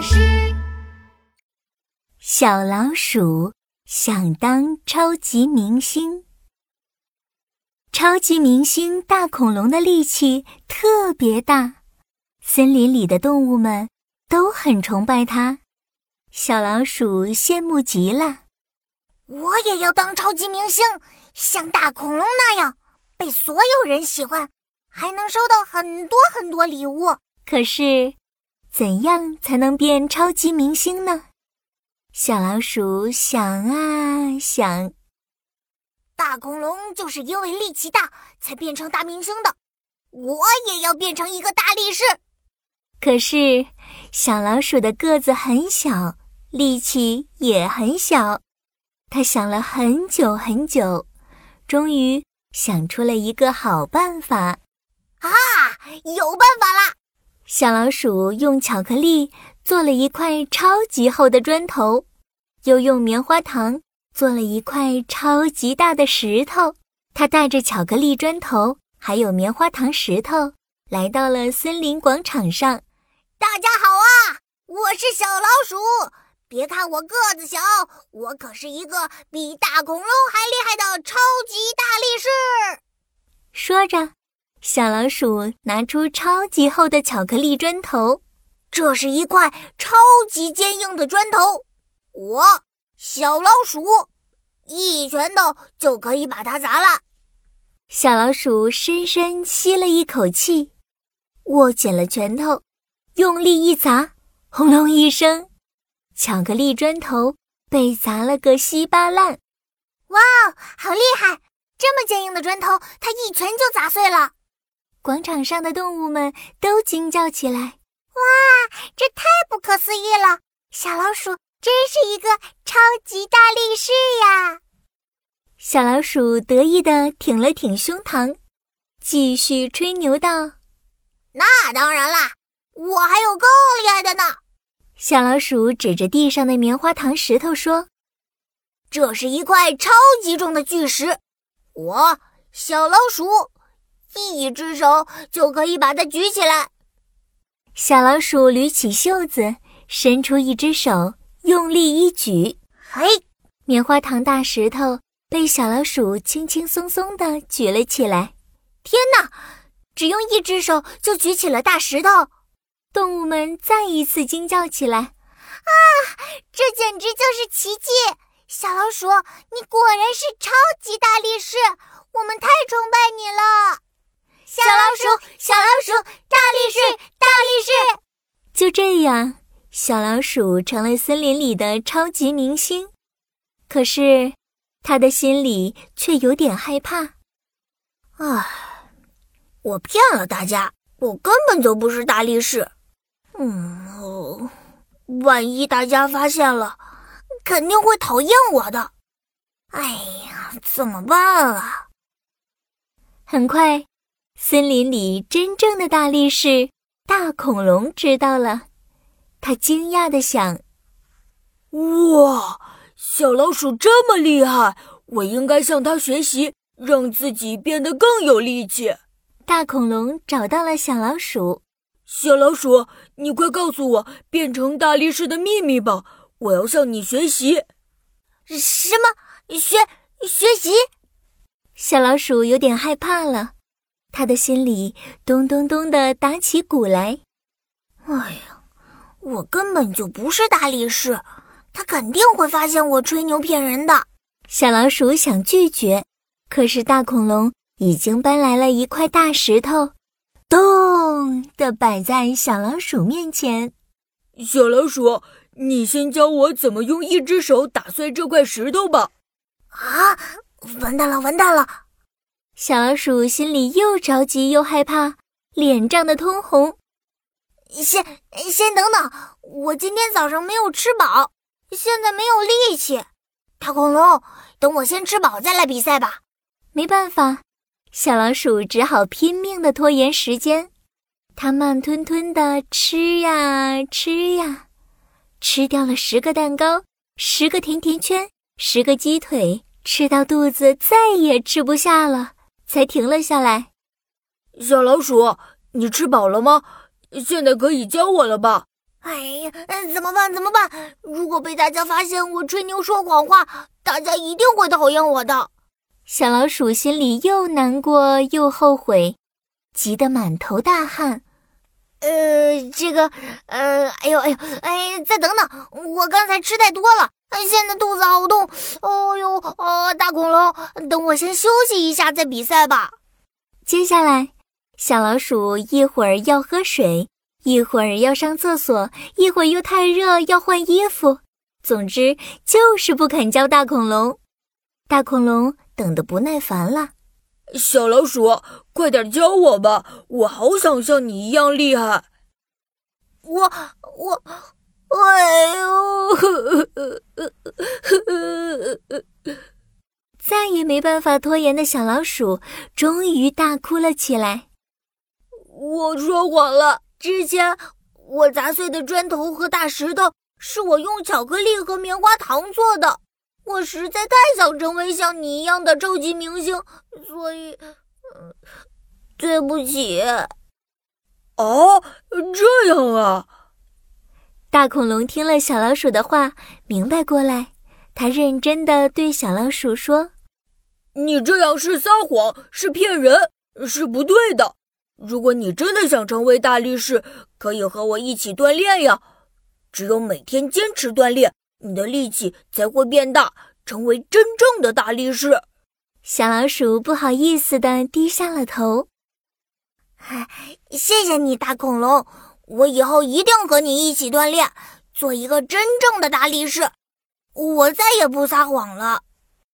巴士。小老鼠想当超级明星。超级明星大恐龙的力气特别大，森林里的动物们都很崇拜它。小老鼠羡慕极了。我也要当超级明星，像大恐龙那样被所有人喜欢，还能收到很多很多礼物。可是，怎样才能变超级明星呢？小老鼠想啊想。大恐龙就是因为力气大才变成大明星的，我也要变成一个大力士。可是，小老鼠的个子很小，力气也很小。他想了很久很久，终于想出了一个好办法。啊，有办法啦！小老鼠用巧克力做了一块超级厚的砖头，又用棉花糖做了一块超级大的石头。他带着巧克力砖头还有棉花糖石头，来到了森林广场上。大家好啊，我是小老鼠。别看我个子小，我可是一个比大恐龙还厉害的超级大力士。说着，小老鼠拿出超级厚的巧克力砖头，这是一块超级坚硬的砖头。我小老鼠一拳头就可以把它砸烂。小老鼠深深吸了一口气，握紧了拳头，用力一砸，轰隆一声。巧克力砖头被砸了个稀巴烂，哇，好厉害！这么坚硬的砖头，它一拳就砸碎了。广场上的动物们都惊叫起来：“哇，这太不可思议了！小老鼠真是一个超级大力士呀！”小老鼠得意地挺了挺胸膛，继续吹牛道：“那当然啦，我还有更厉害的呢！”小老鼠指着地上的棉花糖石头说：“这是一块超级重的巨石，我小老鼠一只手就可以把它举起来。”小老鼠捋起袖子，伸出一只手，用力一举，嘿，棉花糖大石头被小老鼠轻轻松松地举了起来。天哪！只用一只手就举起了大石头。动物们再一次惊叫起来：“啊，这简直就是奇迹！小老鼠，你果然是超级大力士，我们太崇拜你了！”小老鼠，小老鼠，大力士，大力士！就这样，小老鼠成了森林里的超级明星。可是，他的心里却有点害怕。唉，我骗了大家，我根本就不是大力士。嗯哦，万一大家发现了，肯定会讨厌我的。哎呀，怎么办啊？很快，森林里真正的大力士大恐龙知道了，他惊讶的想：“哇，小老鼠这么厉害，我应该向他学习，让自己变得更有力气。”大恐龙找到了小老鼠。小老鼠，你快告诉我变成大力士的秘密吧！我要向你学习。什么学学习？小老鼠有点害怕了，他的心里咚咚咚的打起鼓来。哎呀，我根本就不是大力士，他肯定会发现我吹牛骗人的。小老鼠想拒绝，可是大恐龙已经搬来了一块大石头。咚的摆在小老鼠面前。小老鼠，你先教我怎么用一只手打碎这块石头吧。啊，完蛋了，完蛋了！小老鼠心里又着急又害怕，脸涨得通红。先先等等，我今天早上没有吃饱，现在没有力气。大恐龙，等我先吃饱再来比赛吧。没办法。小老鼠只好拼命的拖延时间，它慢吞吞的吃呀吃呀，吃掉了十个蛋糕，十个甜甜圈，十个鸡腿，吃到肚子再也吃不下了，才停了下来。小老鼠，你吃饱了吗？现在可以教我了吧？哎呀，怎么办？怎么办？如果被大家发现我吹牛说谎话，大家一定会讨厌我的。小老鼠心里又难过又后悔，急得满头大汗。呃，这个，呃，哎呦，哎呦，哎，再等等，我刚才吃太多了，现在肚子好痛。哦呦，哦，大恐龙，等我先休息一下再比赛吧。接下来，小老鼠一会儿要喝水。一会儿要上厕所，一会儿又太热要换衣服，总之就是不肯教大恐龙。大恐龙等得不耐烦了，小老鼠，快点教我吧，我好想像你一样厉害。我我，哎呦，再也没办法拖延的小老鼠终于大哭了起来。我说谎了。之前我砸碎的砖头和大石头是我用巧克力和棉花糖做的。我实在太想成为像你一样的超级明星，所以，对不起。哦，这样啊！大恐龙听了小老鼠的话，明白过来，他认真的对小老鼠说：“你这样是撒谎，是骗人，是不对的。”如果你真的想成为大力士，可以和我一起锻炼呀。只有每天坚持锻炼，你的力气才会变大，成为真正的大力士。小老鼠不好意思的低下了头。谢谢你，大恐龙，我以后一定和你一起锻炼，做一个真正的大力士。我再也不撒谎了。